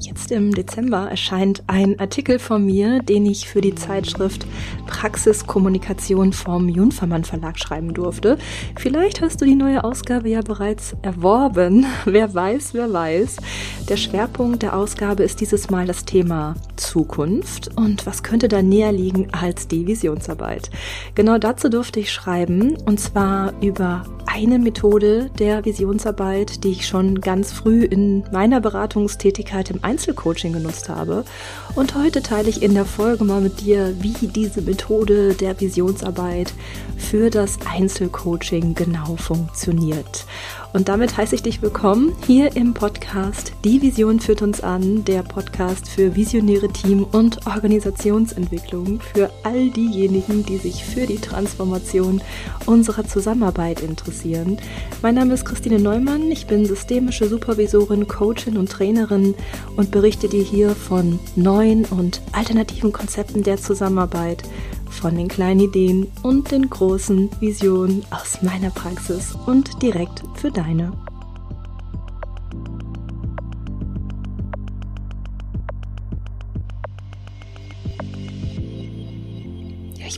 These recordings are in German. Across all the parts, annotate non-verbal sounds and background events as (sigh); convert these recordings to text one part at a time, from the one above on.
Jetzt im Dezember erscheint ein Artikel von mir, den ich für die Zeitschrift Praxiskommunikation vom Junfermann Verlag schreiben durfte. Vielleicht hast du die neue Ausgabe ja bereits erworben. (laughs) Wer weiß, wer weiß. Der Schwerpunkt der Ausgabe ist dieses Mal das Thema Zukunft. Und was könnte da näher liegen als die Visionsarbeit? Genau dazu durfte ich schreiben, und zwar über eine Methode der Visionsarbeit, die ich schon ganz früh in meiner Beratungstätigkeit im Einzelcoaching genutzt habe. Und heute teile ich in der Folge mal mit dir, wie diese Methode der Visionsarbeit für das Einzelcoaching genau funktioniert. Und damit heiße ich dich willkommen hier im Podcast Die Vision führt uns an, der Podcast für visionäre Team- und Organisationsentwicklung für all diejenigen, die sich für die Transformation unserer Zusammenarbeit interessieren. Mein Name ist Christine Neumann, ich bin systemische Supervisorin, Coachin und Trainerin und berichte dir hier von neuen und alternativen Konzepten der Zusammenarbeit von den kleinen Ideen und den großen Visionen aus meiner Praxis und direkt für deine.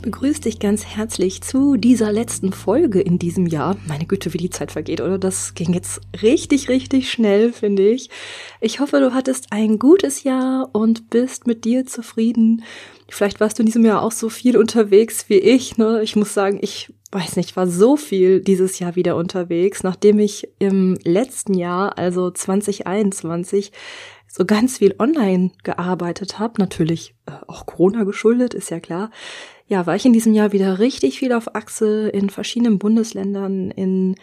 Ich begrüße dich ganz herzlich zu dieser letzten Folge in diesem Jahr. Meine Güte, wie die Zeit vergeht, oder? Das ging jetzt richtig, richtig schnell, finde ich. Ich hoffe, du hattest ein gutes Jahr und bist mit dir zufrieden. Vielleicht warst du in diesem Jahr auch so viel unterwegs wie ich. Ne? Ich muss sagen, ich weiß nicht, war so viel dieses Jahr wieder unterwegs, nachdem ich im letzten Jahr, also 2021, so ganz viel online gearbeitet habe. Natürlich äh, auch Corona geschuldet, ist ja klar ja, war ich in diesem Jahr wieder richtig viel auf Achse in verschiedenen Bundesländern. In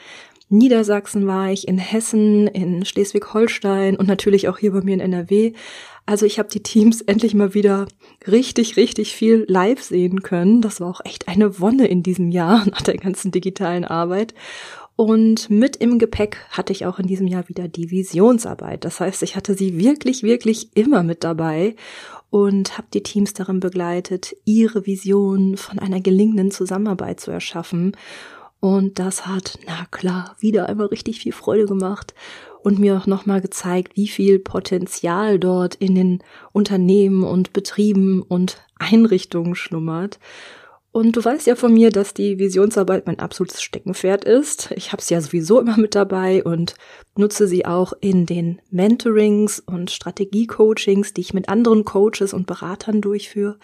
Niedersachsen war ich, in Hessen, in Schleswig-Holstein und natürlich auch hier bei mir in NRW. Also ich habe die Teams (laughs) endlich mal wieder richtig, richtig viel live sehen können. Das war auch echt eine Wonne in diesem Jahr (laughs) nach der ganzen digitalen Arbeit. Und mit im Gepäck hatte ich auch in diesem Jahr wieder die Visionsarbeit. Das heißt, ich hatte sie wirklich, wirklich immer mit dabei und habe die Teams darin begleitet, ihre Vision von einer gelingenden Zusammenarbeit zu erschaffen. Und das hat, na klar, wieder einmal richtig viel Freude gemacht und mir auch nochmal gezeigt, wie viel Potenzial dort in den Unternehmen und Betrieben und Einrichtungen schlummert. Und du weißt ja von mir, dass die Visionsarbeit mein absolutes Steckenpferd ist. Ich habe sie ja sowieso immer mit dabei und nutze sie auch in den Mentorings und Strategiecoachings, die ich mit anderen Coaches und Beratern durchführe.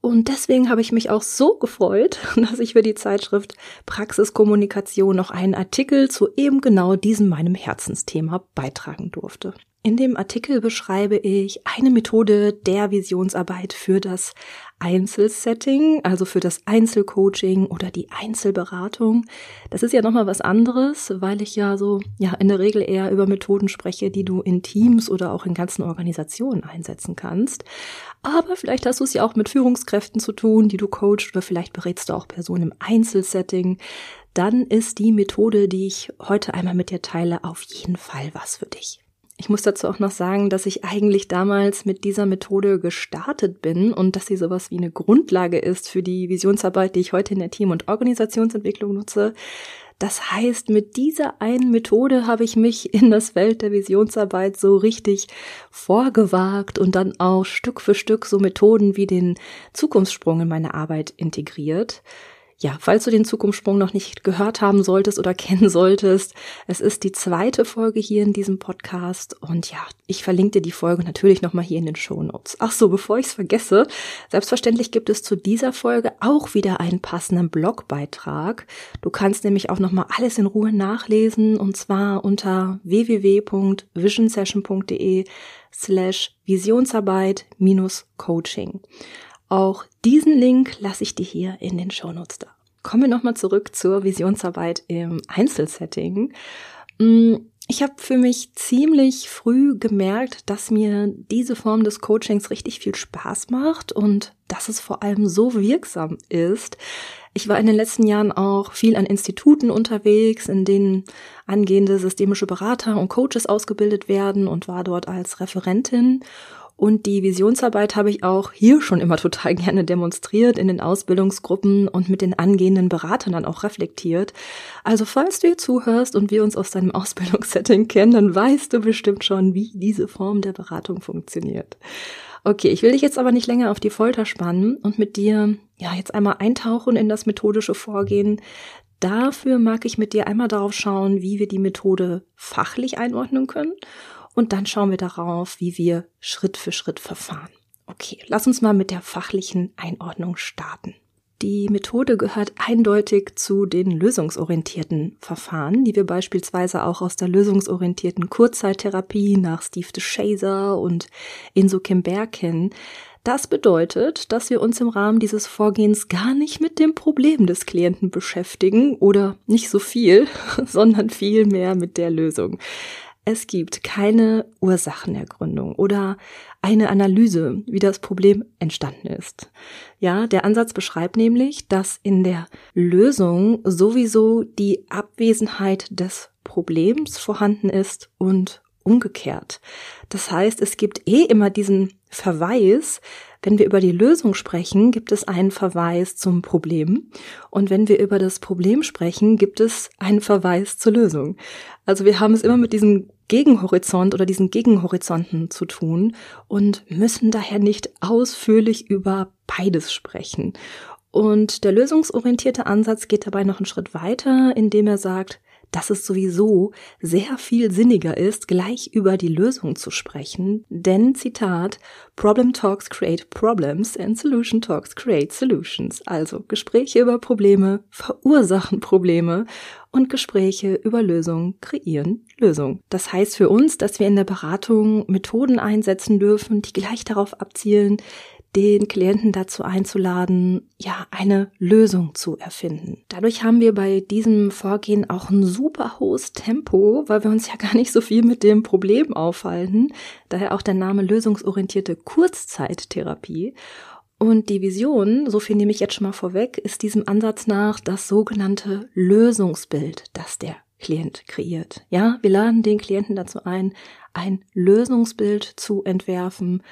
Und deswegen habe ich mich auch so gefreut, (laughs) dass ich für die Zeitschrift Praxiskommunikation noch einen Artikel zu eben genau diesem meinem Herzensthema beitragen durfte. In dem Artikel beschreibe ich eine Methode der Visionsarbeit für das Einzelsetting, also für das Einzelcoaching oder die Einzelberatung. Das ist ja nochmal was anderes, weil ich ja so, ja, in der Regel eher über Methoden spreche, die du in Teams oder auch in ganzen Organisationen einsetzen kannst. Aber vielleicht hast du es ja auch mit Führungskräften zu tun, die du coachst oder vielleicht berätst du auch Personen im Einzelsetting. Dann ist die Methode, die ich heute einmal mit dir teile, auf jeden Fall was für dich. Ich muss dazu auch noch sagen, dass ich eigentlich damals mit dieser Methode gestartet bin und dass sie sowas wie eine Grundlage ist für die Visionsarbeit, die ich heute in der Team- und Organisationsentwicklung nutze. Das heißt, mit dieser einen Methode habe ich mich in das Feld der Visionsarbeit so richtig vorgewagt und dann auch Stück für Stück so Methoden wie den Zukunftssprung in meine Arbeit integriert. Ja, falls du den Zukunftssprung noch nicht gehört haben solltest oder (laughs) kennen solltest, es ist die zweite Folge hier in diesem Podcast und ja, ich verlinke dir die Folge natürlich nochmal hier in den Show Notes. Ach so, bevor ich es vergesse, selbstverständlich gibt es zu dieser Folge auch wieder einen passenden Blogbeitrag. Du kannst nämlich auch nochmal alles in Ruhe nachlesen und zwar unter www.visionsession.de slash Visionsarbeit minus Coaching. Auch diesen Link lasse ich dir hier in den Shownotes da. Kommen wir nochmal zurück zur Visionsarbeit im Einzelsetting. Mm, ich habe für mich ziemlich früh gemerkt, dass mir diese Form des Coachings richtig viel Spaß macht und dass es vor allem so wirksam ist. Ich war in den letzten Jahren auch viel an Instituten unterwegs, in denen angehende systemische Berater und Coaches ausgebildet werden und war dort als Referentin Und die Visionsarbeit habe ich auch hier schon immer total (laughs) gerne demonstriert in den Ausbildungsgruppen und mit den angehenden Beratern dann auch reflektiert. Also falls du hier zuhörst und wir uns aus deinem (laughs) Ausbildungssetting kennen, dann weißt du bestimmt schon, wie diese Form der Beratung funktioniert. Okay, ich will dich jetzt aber nicht länger auf die Folter spannen und mit dir ja jetzt einmal eintauchen in das methodische Vorgehen. Dafür mag ich mit dir einmal darauf schauen, wie wir die Methode fachlich einordnen können und dann schauen wir darauf, wie wir Schritt für Schritt verfahren. Okay, lass uns mal mit der fachlichen Einordnung starten. Die Methode gehört eindeutig zu den lösungsorientierten Verfahren, die wir beispielsweise auch aus der lösungsorientierten Kurzzeittherapie nach Steve DeShazer und Inso Kim Berg kennen. Das bedeutet, dass wir uns im Rahmen dieses Vorgehens gar nicht mit dem Problem des Klienten beschäftigen oder nicht so viel, (laughs) sondern viel mehr mit der Lösung. Es gibt keine Ursachenergründung oder eine Analyse, wie das Problem entstanden ist. Ja, der Ansatz beschreibt nämlich, dass in der Lösung sowieso die Abwesenheit des Problems vorhanden ist und umgekehrt. Das heißt, es gibt eh immer diesen Verweis, wenn wir über die Lösung sprechen, gibt es einen Verweis zum Problem. Und wenn wir über das Problem sprechen, gibt es einen Verweis zur Lösung. Also wir haben es immer mit diesem Gegenhorizont oder diesen Gegenhorizonten zu tun und müssen daher nicht ausführlich über beides sprechen. Und der lösungsorientierte Ansatz geht dabei noch einen Schritt weiter, indem er sagt, dass es sowieso sehr viel sinniger ist, gleich über die Lösung zu sprechen, denn Zitat, Problem Talks create problems and Solution Talks create solutions. Also Gespräche über Probleme verursachen Probleme und Gespräche über Lösungen kreieren Lösungen. Das heißt für uns, dass wir in der Beratung Methoden einsetzen dürfen, die gleich darauf abzielen, den Klienten dazu einzuladen, ja, eine Lösung zu erfinden. Dadurch haben wir bei diesem Vorgehen auch ein super hohes Tempo, weil wir uns ja gar nicht so viel mit dem Problem aufhalten. Daher auch der Name lösungsorientierte Kurzzeittherapie. Und die Vision, so viel nehme ich jetzt schon mal vorweg, ist diesem Ansatz nach das sogenannte Lösungsbild, das der Klient kreiert. Ja, wir laden den Klienten dazu ein, ein Lösungsbild zu entwerfen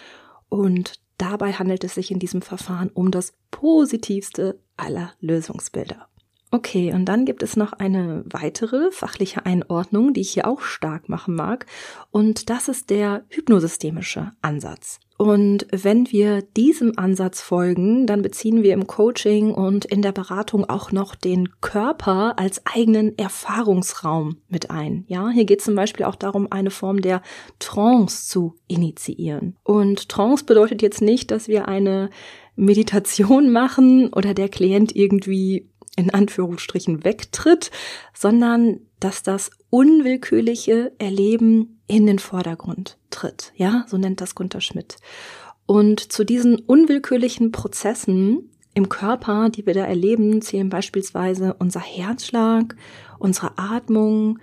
und Dabei handelt es sich in diesem Verfahren um das positivste aller Lösungsbilder. Okay, und dann gibt es noch eine weitere fachliche Einordnung, die ich hier auch stark machen mag, und das ist der hypnosystemische Ansatz. Und wenn wir diesem Ansatz folgen, dann beziehen wir im Coaching und in der Beratung auch noch den Körper als eigenen Erfahrungsraum mit ein. Ja, hier geht es zum Beispiel auch darum, eine Form der Trance zu initiieren. Und Trance bedeutet jetzt nicht, dass wir eine Meditation (laughs) machen oder der Klient irgendwie in Anführungsstrichen wegtritt, sondern dass das unwillkürliche Erleben in den Vordergrund tritt. Ja, so nennt das Gunter Schmidt. Und zu diesen unwillkürlichen Prozessen im Körper, die wir da erleben, zählen beispielsweise unser Herzschlag, unsere Atmung,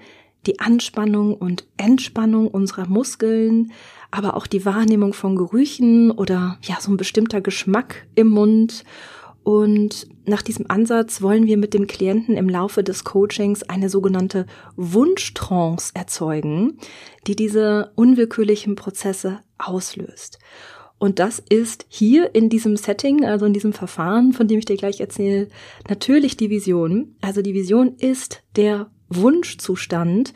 die Anspannung und Entspannung unserer Muskeln, aber auch die Wahrnehmung von Gerüchen oder ja, so ein bestimmter Geschmack im Mund und nach diesem Ansatz wollen wir mit dem Klienten im Laufe des Coachings eine sogenannte Wunschtrance erzeugen, die diese unwillkürlichen Prozesse auslöst. Und das ist hier in diesem Setting, also in diesem Verfahren, von dem ich dir gleich erzähle, natürlich die Vision. Also die Vision ist der Wunschzustand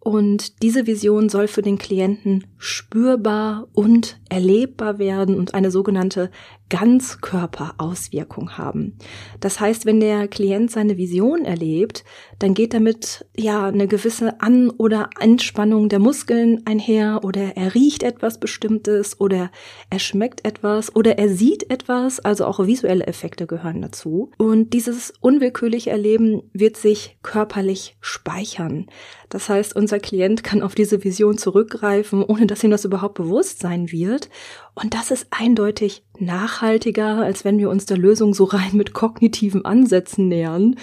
und diese Vision soll für den Klienten spürbar und erlebbar werden und eine sogenannte Ganzkörperauswirkung haben. Das heißt, wenn der Klient seine Vision erlebt, dann geht damit ja eine gewisse An- oder Entspannung der Muskeln einher oder er riecht etwas Bestimmtes oder er schmeckt etwas oder er sieht etwas, also auch visuelle Effekte gehören dazu. Und dieses unwillkürliche Erleben wird sich körperlich speichern. Das heißt, unser Klient kann auf diese Vision zurückgreifen, ohne dass ihm das überhaupt bewusst sein wird. Und das ist eindeutig nachhaltiger, als wenn wir uns der Lösung so rein mit kognitiven Ansätzen nähern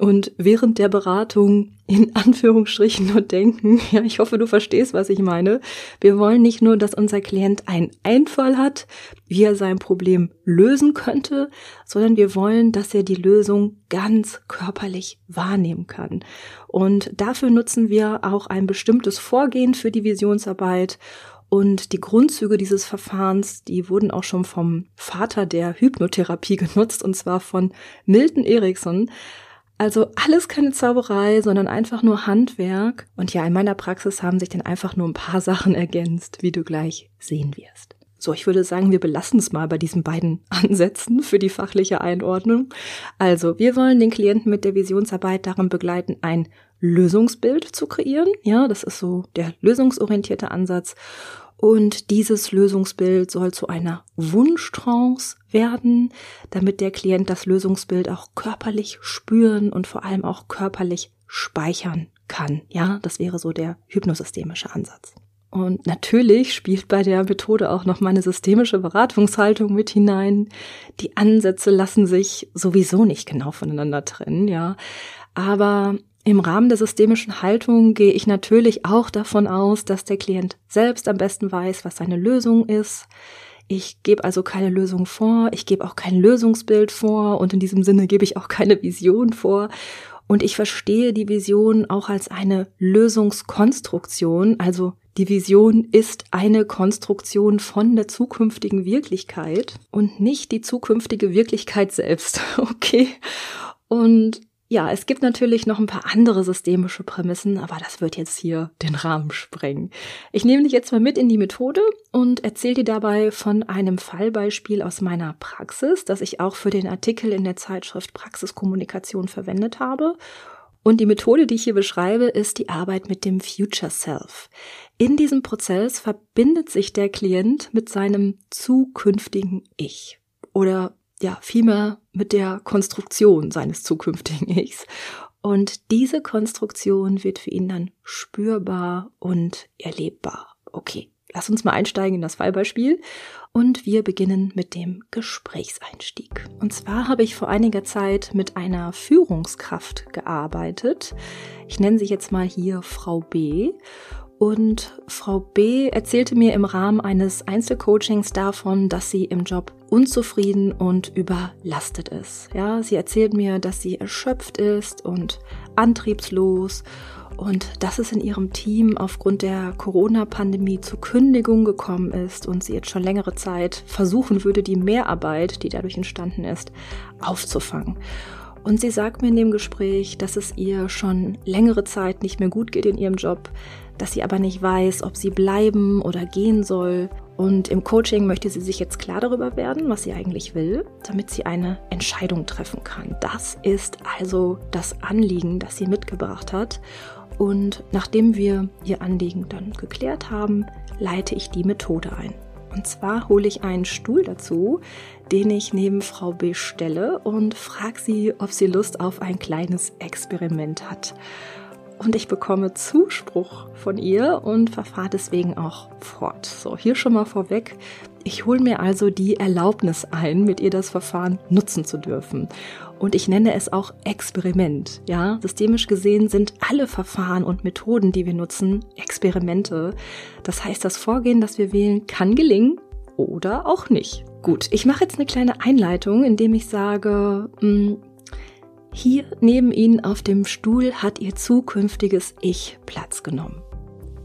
und während der Beratung in Anführungsstrichen nur denken, (laughs) ja, ich hoffe, du verstehst, was ich meine. Wir wollen nicht nur, dass unser Klient einen Einfall hat, wie er sein Problem lösen könnte, sondern wir wollen, dass er die Lösung ganz körperlich wahrnehmen kann. Und dafür nutzen wir auch ein bestimmtes Vorgehen für die Visionsarbeit Und die Grundzüge dieses Verfahrens, die wurden auch schon vom Vater der Hypnotherapie (laughs) genutzt, und zwar von Milton Erickson. Also alles keine Zauberei, sondern einfach nur Handwerk. Und ja, in meiner Praxis haben sich dann einfach nur ein paar (laughs) Sachen ergänzt, wie du gleich sehen wirst. So, ich würde sagen, wir belassen es mal bei diesen beiden (laughs) Ansätzen für die fachliche Einordnung. Also, wir wollen den Klienten mit der Visionsarbeit darin begleiten, ein Lösungsbild zu kreieren. Ja, das ist so der lösungsorientierte Ansatz. Und dieses Lösungsbild soll zu einer Wunschtrance werden, damit der Klient das Lösungsbild auch körperlich spüren und vor allem auch körperlich speichern kann. Ja, das wäre so der hypnosystemische Ansatz. Und natürlich spielt bei der Methode auch noch meine systemische Beratungshaltung mit hinein. Die Ansätze lassen sich sowieso nicht genau voneinander trennen, ja. Aber im Rahmen der systemischen Haltung gehe ich natürlich auch davon aus, dass der Klient selbst am besten weiß, was seine Lösung ist. Ich gebe also keine Lösung vor, ich gebe auch kein Lösungsbild vor und in diesem Sinne gebe ich auch keine Vision vor. Und ich verstehe die Vision auch als eine Lösungskonstruktion, also die Vision ist eine Konstruktion von der zukünftigen Wirklichkeit und nicht die zukünftige Wirklichkeit selbst. (laughs) Okay. Und ja, es gibt natürlich noch ein paar andere systemische Prämissen, aber das wird jetzt hier den Rahmen sprengen. Ich nehme dich jetzt mal mit in die Methode und erzähle dir dabei von einem Fallbeispiel aus meiner Praxis, das ich auch für den Artikel in der Zeitschrift Praxiskommunikation verwendet habe und die Methode, die ich hier beschreibe, ist die Arbeit mit dem Future Self. In diesem Prozess verbindet sich der Klient mit seinem zukünftigen Ich oder ja, vielmehr mit der Konstruktion seines zukünftigen (laughs) Ichs. Und diese Konstruktion wird für ihn dann spürbar und erlebbar. Okay, lass uns mal einsteigen in das Fallbeispiel und wir beginnen mit dem Gesprächseinstieg. Und zwar habe ich vor einiger Zeit mit einer Führungskraft gearbeitet. Ich nenne sie jetzt mal hier Frau B. Und Frau B erzählte mir im Rahmen eines Einzelcoachings davon, dass sie im Job unzufrieden und überlastet ist. Ja, sie erzählt mir, dass sie erschöpft ist und antriebslos und dass es in ihrem Team aufgrund der Corona-Pandemie zu Kündigung gekommen ist und sie jetzt schon längere Zeit versuchen würde, die Mehrarbeit, die dadurch entstanden ist, aufzufangen. Und sie sagt mir in dem Gespräch, dass es ihr schon längere Zeit nicht mehr gut geht in ihrem Job, dass sie aber nicht weiß, ob sie bleiben oder gehen soll. Und im Coaching möchte sie sich jetzt klar darüber werden, was sie eigentlich will, damit sie eine Entscheidung treffen kann. Das ist also das Anliegen, das sie mitgebracht hat. Und nachdem wir ihr Anliegen dann geklärt haben, leite ich die Methode ein. Und zwar hole ich einen Stuhl dazu, den ich neben Frau B stelle und frage sie, ob sie Lust auf ein kleines Experiment hat. Und ich bekomme Zuspruch von ihr und verfahre deswegen auch fort. So, hier schon mal vorweg. Ich hole mir also die Erlaubnis ein, mit ihr das Verfahren nutzen zu dürfen. Und ich nenne es auch Experiment. Ja, systemisch gesehen sind alle Verfahren und Methoden, die wir nutzen, Experimente. Das heißt, das Vorgehen, das wir wählen, kann gelingen oder auch nicht. Gut, ich mache jetzt eine kleine Einleitung, indem ich sage, mh, hm, hier neben Ihnen auf dem Stuhl hat Ihr zukünftiges Ich Platz genommen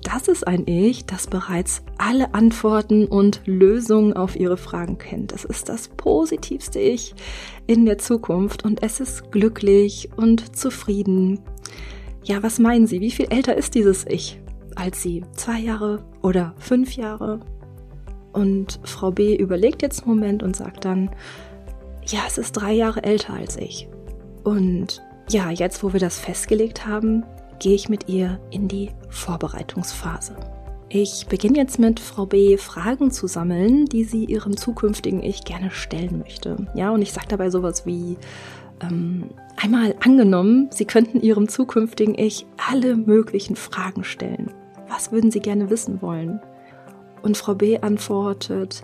das ist ein Ich, das bereits alle Antworten und Lösungen auf ihre Fragen kennt. Es ist das positivste Ich in der Zukunft und es ist glücklich und zufrieden. Ja, was meinen Sie? Wie viel älter ist dieses Ich als Sie? Zwei Jahre oder fünf Jahre? Und Frau B überlegt jetzt einen Moment und sagt dann, ja, es ist drei Jahre älter als ich. Und ja, jetzt wo wir das festgelegt haben, gehe ich mit ihr in die Vorbereitungsphase. Ich beginne jetzt mit Frau B. Fragen zu sammeln, die sie ihrem zukünftigen Ich gerne stellen möchte. Ja, und ich sage dabei sowas wie, ähm, einmal angenommen, Sie könnten Ihrem zukünftigen Ich alle möglichen Fragen stellen. Was würden Sie gerne wissen wollen? Und Frau B. antwortet,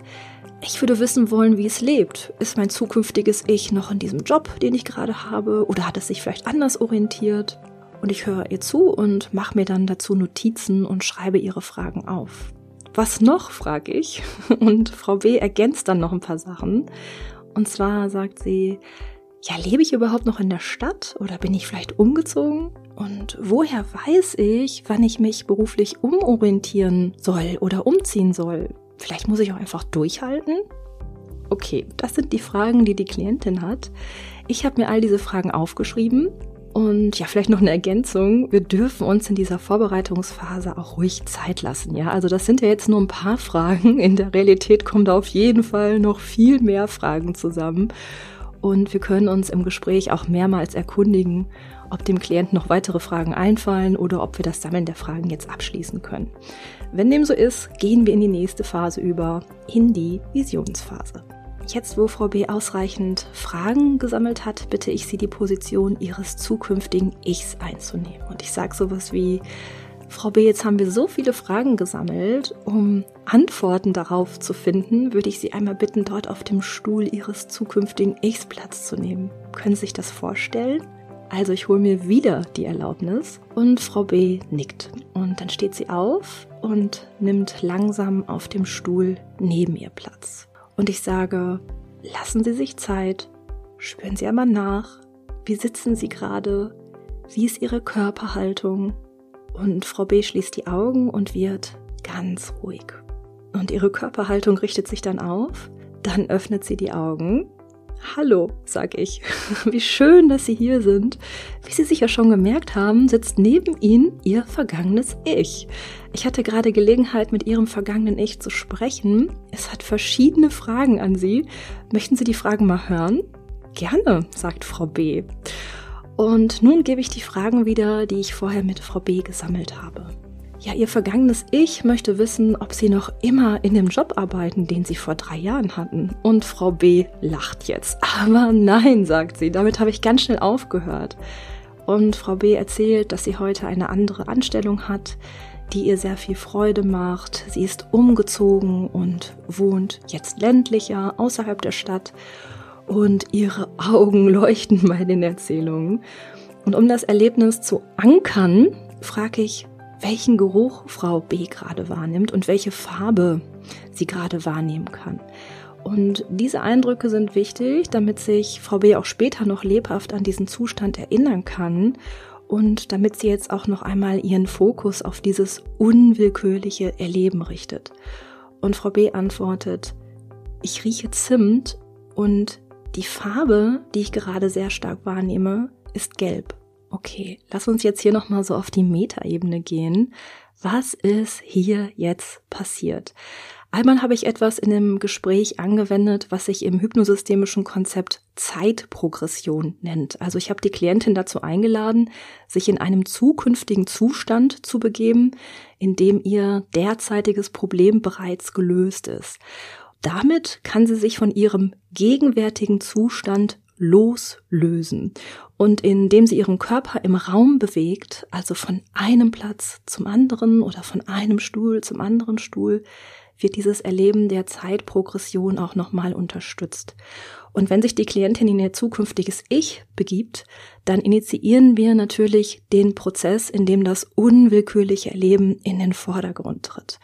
ich würde wissen wollen, wie es lebt. Ist mein zukünftiges Ich noch in diesem Job, den ich gerade habe, oder hat es sich vielleicht anders orientiert? Und ich höre ihr zu und mache mir dann dazu Notizen und schreibe ihre Fragen auf. Was noch, frage ich. (laughs) Und Frau B ergänzt dann noch ein paar Sachen. Und zwar sagt sie, ja, lebe ich überhaupt noch in der Stadt oder bin ich vielleicht umgezogen? Und woher weiß ich, wann ich mich beruflich umorientieren soll oder umziehen soll? Vielleicht muss ich auch einfach durchhalten? Okay, das sind die Fragen, die die Klientin hat. Ich habe mir all diese Fragen aufgeschrieben und ja, vielleicht noch eine Ergänzung. Wir dürfen uns in dieser Vorbereitungsphase auch ruhig Zeit lassen. Ja, also das sind ja jetzt nur ein paar Fragen. In der Realität kommen da auf jeden Fall noch viel mehr Fragen zusammen. Und wir können uns im Gespräch auch mehrmals erkundigen, ob dem Klienten noch weitere Fragen einfallen oder ob wir das Sammeln der Fragen jetzt abschließen können. Wenn dem so ist, gehen wir in die nächste Phase über, in die Visionsphase. Jetzt, wo Frau B ausreichend Fragen gesammelt hat, bitte ich Sie, die Position Ihres zukünftigen Ichs einzunehmen. Und ich sage sowas wie, Frau B, jetzt haben wir so viele Fragen gesammelt, um Antworten darauf zu finden, würde ich Sie einmal bitten, dort auf dem Stuhl Ihres zukünftigen Ichs Platz zu nehmen. Können Sie sich das vorstellen? Also ich hole mir wieder die Erlaubnis und Frau B nickt. Und dann steht sie auf und nimmt langsam auf dem Stuhl neben ihr Platz. Und ich sage, lassen Sie sich Zeit, spüren Sie einmal nach, wie sitzen Sie gerade, wie ist Ihre Körperhaltung. Und Frau B schließt die Augen und wird ganz ruhig. Und ihre Körperhaltung richtet sich dann auf, dann öffnet sie die Augen Hallo, sag ich. (laughs) Wie schön, dass Sie hier sind. Wie Sie sicher schon gemerkt haben, sitzt neben Ihnen Ihr vergangenes Ich. Ich hatte gerade Gelegenheit, mit Ihrem vergangenen Ich zu sprechen. Es hat verschiedene Fragen an Sie. Möchten Sie die Fragen mal hören? Gerne, sagt Frau B. Und nun gebe ich die Fragen wieder, die ich vorher mit Frau B gesammelt habe. Ja, ihr vergangenes Ich möchte wissen, ob Sie noch immer in dem Job arbeiten, den Sie vor drei Jahren hatten. Und Frau B lacht jetzt. Aber nein, sagt sie, damit habe ich ganz schnell aufgehört. Und Frau B erzählt, dass sie heute eine andere Anstellung hat, die ihr sehr viel Freude macht. Sie ist umgezogen und wohnt jetzt ländlicher außerhalb der Stadt. Und ihre Augen (laughs) leuchten bei den Erzählungen. Und um das Erlebnis zu ankern, frage ich, welchen Geruch Frau B gerade wahrnimmt und welche Farbe sie gerade wahrnehmen kann. Und diese Eindrücke sind wichtig, damit sich Frau B auch später noch lebhaft an diesen Zustand erinnern kann und damit sie jetzt auch noch einmal ihren Fokus auf dieses unwillkürliche Erleben richtet. Und Frau B antwortet, ich rieche Zimt und die Farbe, die ich gerade sehr stark wahrnehme, ist gelb. Okay, lass uns jetzt hier nochmal so auf die Metaebene gehen. Was ist hier jetzt passiert? Einmal habe ich etwas in dem Gespräch angewendet, was sich im hypnosystemischen Konzept Zeitprogression nennt. Also ich habe die Klientin dazu eingeladen, sich in einem zukünftigen Zustand zu begeben, in dem ihr derzeitiges Problem bereits gelöst ist. Damit kann sie sich von ihrem gegenwärtigen Zustand loslösen. Und indem sie ihren Körper im Raum bewegt, also von einem Platz zum anderen oder von einem Stuhl zum anderen Stuhl, wird dieses Erleben der Zeitprogression auch nochmal unterstützt. Und wenn sich die Klientin in ihr zukünftiges Ich begibt, dann initiieren wir natürlich den Prozess, in dem das unwillkürliche Erleben in den Vordergrund tritt.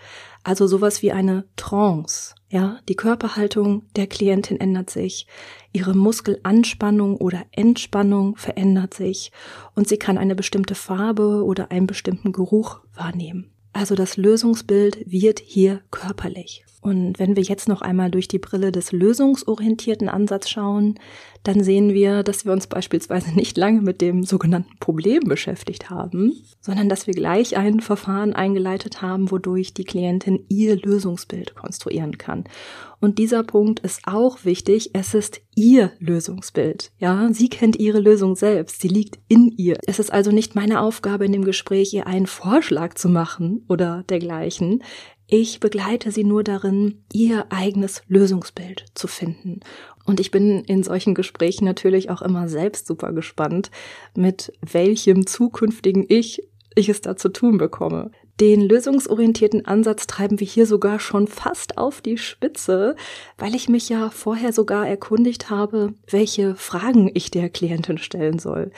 Also sowas wie eine Trance. Ja, die Körperhaltung der Klientin ändert sich, ihre Muskelanspannung oder Entspannung verändert sich und sie kann eine bestimmte Farbe oder einen bestimmten Geruch wahrnehmen. Also das Lösungsbild wird hier körperlich. Und wenn wir jetzt noch einmal durch die Brille des lösungsorientierten Ansatz schauen, dann sehen wir, dass wir uns beispielsweise nicht lange mit dem sogenannten Problem beschäftigt haben, sondern dass wir gleich ein Verfahren eingeleitet haben, wodurch die Klientin ihr Lösungsbild konstruieren kann. Und dieser Punkt ist auch wichtig. Es ist ihr Lösungsbild. Ja, sie kennt ihre Lösung selbst. Sie liegt in ihr. Es ist also nicht meine Aufgabe in dem Gespräch, ihr einen Vorschlag zu machen oder dergleichen. Ich begleite sie nur darin, ihr eigenes Lösungsbild zu finden. Und ich bin in solchen Gesprächen natürlich auch immer selbst super gespannt, mit welchem zukünftigen Ich ich es da zu tun bekomme. Den lösungsorientierten Ansatz treiben wir hier sogar schon fast auf die Spitze, weil ich mich ja vorher sogar erkundigt habe, welche Fragen ich der Klientin stellen soll.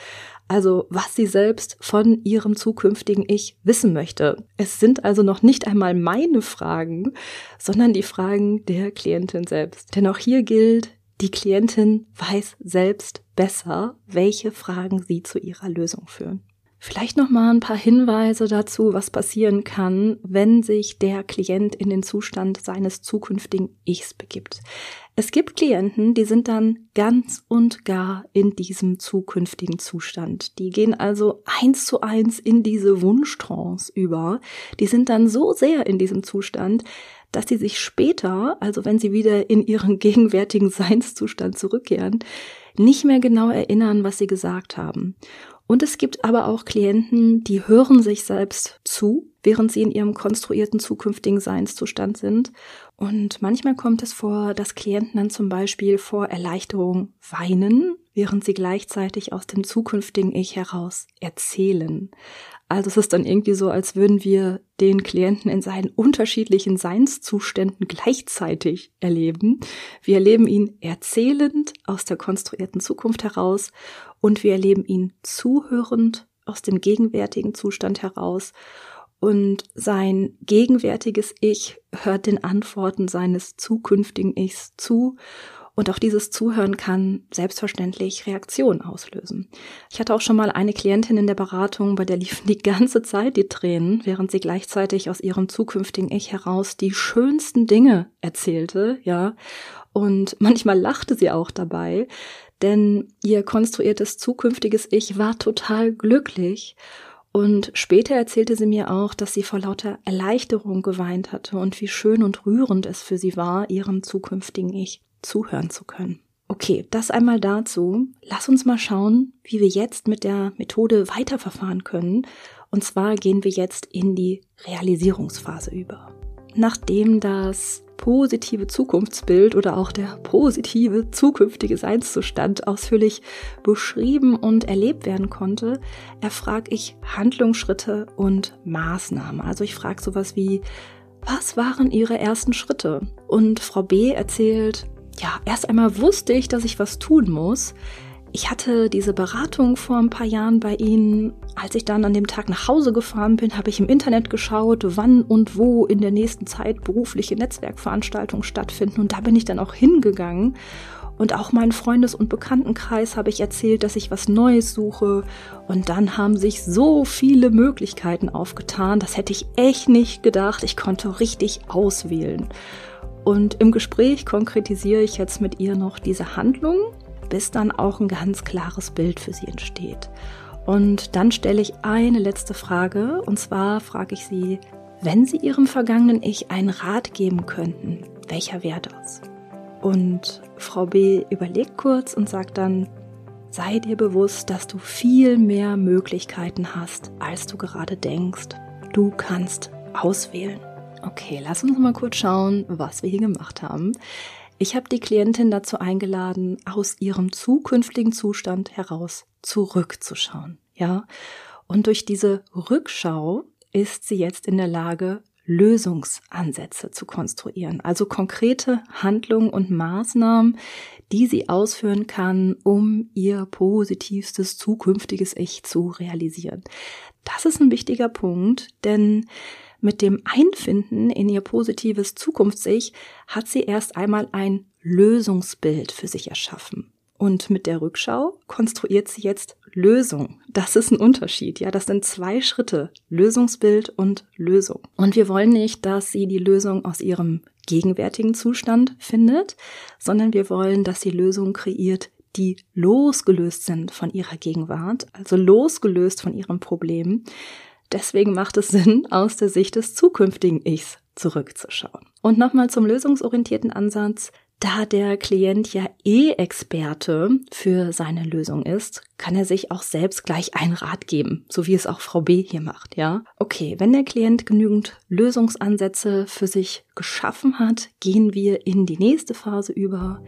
Also was sie selbst von ihrem zukünftigen Ich wissen möchte. Es sind also noch nicht einmal meine Fragen, sondern die Fragen der Klientin selbst. Denn auch hier gilt, Die Klientin weiß selbst besser, welche Fragen sie zu ihrer Lösung führen. Vielleicht noch mal ein paar Hinweise dazu, was passieren kann, wenn sich der Klient in den Zustand seines zukünftigen Ichs begibt. Es gibt Klienten, die sind dann ganz und gar in diesem zukünftigen Zustand. Die gehen also eins zu eins in diese Wunschtrance über. Die sind dann so sehr in diesem Zustand, dass sie sich später, also wenn sie wieder in ihren (laughs) gegenwärtigen Seinszustand zurückkehren, nicht mehr genau erinnern, was sie gesagt haben. Und es gibt aber auch Klienten, die hören sich selbst zu, während sie in ihrem konstruierten zukünftigen Seinszustand sind. Und manchmal kommt es vor, dass Klienten dann zum Beispiel vor Erleichterung weinen, während sie gleichzeitig aus dem zukünftigen Ich heraus erzählen. Also es ist dann irgendwie so, als würden wir den Klienten in seinen unterschiedlichen Seinszuständen gleichzeitig erleben. Wir erleben ihn erzählend aus der konstruierten Zukunft heraus und wir erleben ihn zuhörend aus dem gegenwärtigen Zustand heraus. Und sein gegenwärtiges Ich hört den Antworten seines zukünftigen Ichs zu und auch dieses Zuhören kann selbstverständlich Reaktionen auslösen. Ich hatte auch schon mal eine Klientin in der Beratung, bei der liefen die ganze Zeit die Tränen, während sie gleichzeitig aus ihrem zukünftigen Ich heraus die schönsten Dinge erzählte, ja. Und manchmal lachte sie auch dabei, denn ihr konstruiertes zukünftiges Ich war total glücklich. Und später erzählte sie mir auch, dass sie vor lauter Erleichterung geweint hatte und wie schön und rührend es für sie war, ihrem zukünftigen Ich zuhören zu können. Okay, das einmal dazu. Lass uns mal schauen, wie wir jetzt mit der Methode weiterverfahren können. Und zwar gehen wir jetzt in die Realisierungsphase über. Nachdem das positive Zukunftsbild oder auch der positive zukünftige Seinszustand ausführlich beschrieben und erlebt werden konnte, erfrage ich Handlungsschritte und Maßnahmen. Also ich frage sowas wie, was waren Ihre ersten Schritte? Und Frau B erzählt, ja, erst einmal wusste ich, dass ich was tun muss. Ich hatte diese Beratung vor ein paar Jahren bei Ihnen. Als ich dann an dem Tag nach Hause gefahren bin, habe ich im Internet geschaut, wann und wo in der nächsten Zeit berufliche Netzwerkveranstaltungen stattfinden. Und da bin ich dann auch hingegangen. Und auch meinen Freundes- und Bekanntenkreis habe ich erzählt, dass ich was Neues suche. Und dann haben sich so viele Möglichkeiten aufgetan. Das hätte ich echt nicht gedacht. Ich konnte richtig auswählen. Und im Gespräch konkretisiere ich jetzt mit ihr noch diese Handlung, bis dann auch ein ganz klares Bild für sie entsteht. Und dann stelle ich eine letzte Frage, und zwar frage ich sie, wenn Sie Ihrem vergangenen Ich einen Rat geben könnten, welcher wäre das? Und Frau B überlegt kurz und sagt dann, sei dir bewusst, dass du viel mehr Möglichkeiten hast, als du gerade denkst. Du kannst auswählen. Okay, lass uns mal kurz schauen, was wir hier gemacht haben. Ich habe die Klientin dazu eingeladen, aus ihrem zukünftigen Zustand heraus zurückzuschauen. Ja, und durch diese Rückschau ist sie jetzt in der Lage, Lösungsansätze zu konstruieren, also konkrete Handlungen und Maßnahmen, die sie ausführen kann, um ihr positivstes zukünftiges Ich zu realisieren. Das ist ein wichtiger Punkt, denn mit dem Einfinden in ihr positives Zukunftssich hat sie erst einmal ein Lösungsbild für sich erschaffen. Und mit der Rückschau konstruiert sie jetzt Lösung. Das ist ein Unterschied. Ja, das sind zwei Schritte. Lösungsbild und Lösung. Und wir wollen nicht, dass sie die Lösung aus ihrem gegenwärtigen Zustand findet, sondern wir wollen, dass sie Lösungen kreiert, die losgelöst sind von ihrer Gegenwart, also losgelöst von ihrem Problem, Deswegen macht es Sinn, aus der Sicht des zukünftigen Ichs zurückzuschauen. Und nochmal zum lösungsorientierten Ansatz. Da der Klient ja eh Experte für seine Lösung ist, kann er sich auch selbst gleich einen Rat geben, so wie es auch Frau B hier macht, ja? Okay, wenn der Klient genügend Lösungsansätze für sich geschaffen hat, gehen wir in die nächste Phase über,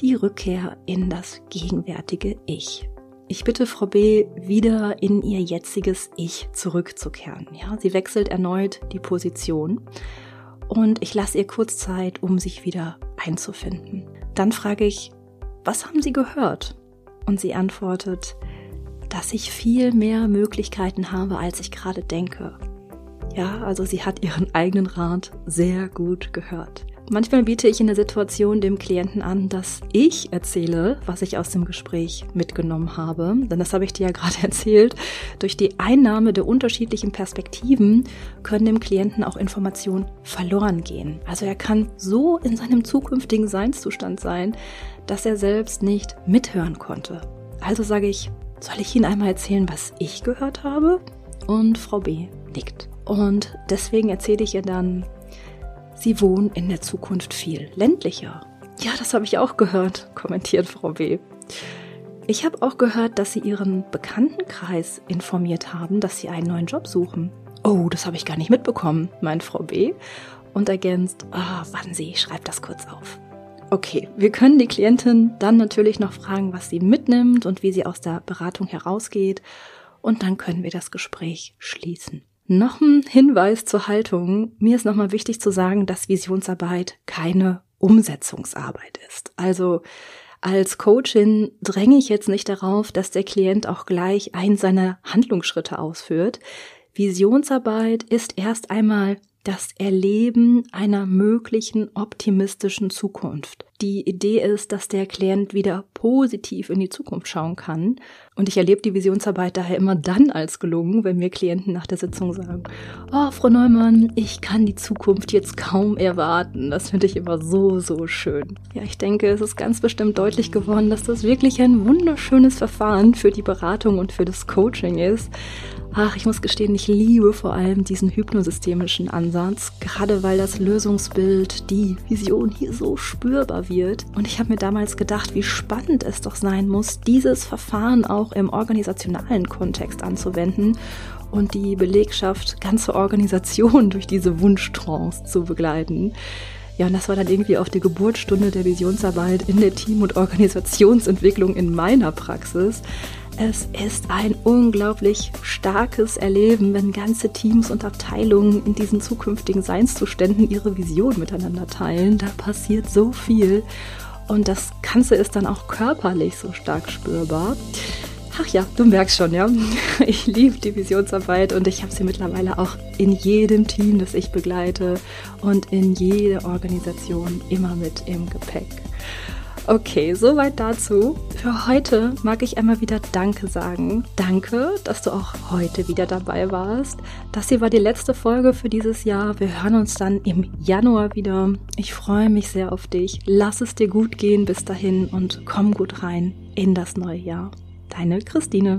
die Rückkehr in das gegenwärtige Ich. Ich bitte Frau B. wieder in ihr jetziges Ich zurückzukehren. Ja, sie wechselt erneut die Position und ich lasse ihr kurz Zeit, um sich wieder einzufinden. Dann frage ich, was haben Sie gehört? Und sie antwortet, dass ich viel mehr Möglichkeiten habe, als ich gerade denke. Ja, also sie hat ihren eigenen Rat sehr gut gehört. Manchmal biete ich in der Situation dem Klienten an, dass ich erzähle, was ich aus dem Gespräch mitgenommen habe. Denn das habe ich dir ja (laughs) gerade erzählt. Durch die Einnahme der unterschiedlichen Perspektiven können dem Klienten auch Informationen verloren gehen. Also er kann so in seinem zukünftigen Seinszustand sein, dass er selbst nicht mithören konnte. Also sage ich, soll ich Ihnen einmal erzählen, was ich gehört habe? Und Frau B nickt. Und deswegen erzähle ich ihr dann, Sie wohnen in der Zukunft viel ländlicher. Ja, das habe ich auch gehört, kommentiert Frau B. Ich habe auch gehört, dass Sie Ihren Bekanntenkreis informiert haben, dass Sie einen neuen Job suchen. Oh, das habe ich gar nicht mitbekommen, meint Frau B. und ergänzt, ah, oh, warten Sie, ich schreibe das kurz auf. Okay, wir können die Klientin dann natürlich noch fragen, was sie mitnimmt und wie sie aus der Beratung herausgeht. Und dann können wir das Gespräch schließen. Noch ein Hinweis zur Haltung. Mir ist nochmal wichtig zu sagen, dass Visionsarbeit keine Umsetzungsarbeit ist. Also als Coachin dränge ich jetzt nicht darauf, dass der Klient auch gleich einen seiner Handlungsschritte ausführt. Visionsarbeit ist erst einmal das Erleben einer möglichen optimistischen Zukunft. Die Idee ist, dass der Klient wieder positiv in die Zukunft schauen kann. Und ich erlebe die Visionsarbeit daher immer dann als gelungen, wenn mir Klienten nach der Sitzung sagen, oh, Frau Neumann, ich kann die Zukunft jetzt kaum erwarten. Das finde ich immer so, so schön. Ja, ich denke, es ist ganz bestimmt deutlich geworden, dass das wirklich ein wunderschönes Verfahren für die Beratung und für das Coaching ist. Ach, ich muss gestehen, ich liebe vor allem diesen hypnosystemischen Ansatz, gerade weil das Lösungsbild, die Vision hier so spürbar wird. Und ich habe mir damals gedacht, wie spannend es doch sein muss, dieses Verfahren auch im organisationalen Kontext anzuwenden und die Belegschaft, ganze Organisation (laughs) durch diese Wunschtrance zu begleiten. Ja, und das war dann irgendwie auf die Geburtsstunde der Visionsarbeit in der Team- und Organisationsentwicklung in meiner Praxis. Es ist ein unglaublich starkes Erleben, wenn ganze Teams und Abteilungen in diesen zukünftigen Seinszuständen ihre Vision miteinander teilen. Da passiert so viel und das Ganze ist dann auch körperlich so stark spürbar. Ach ja, du merkst schon, ja. (laughs) Ich liebe die Visionsarbeit und ich habe sie mittlerweile auch in jedem Team, das ich begleite und in jeder Organisation immer mit im Gepäck. Okay, soweit dazu. Für heute mag ich einmal wieder Danke sagen. Danke, dass du auch heute wieder dabei warst. Das hier war die letzte Folge für dieses Jahr. Wir hören uns dann im Januar wieder. Ich freue mich sehr auf dich. Lass es dir gut gehen bis dahin und komm gut rein in das neue Jahr. Deine Christine.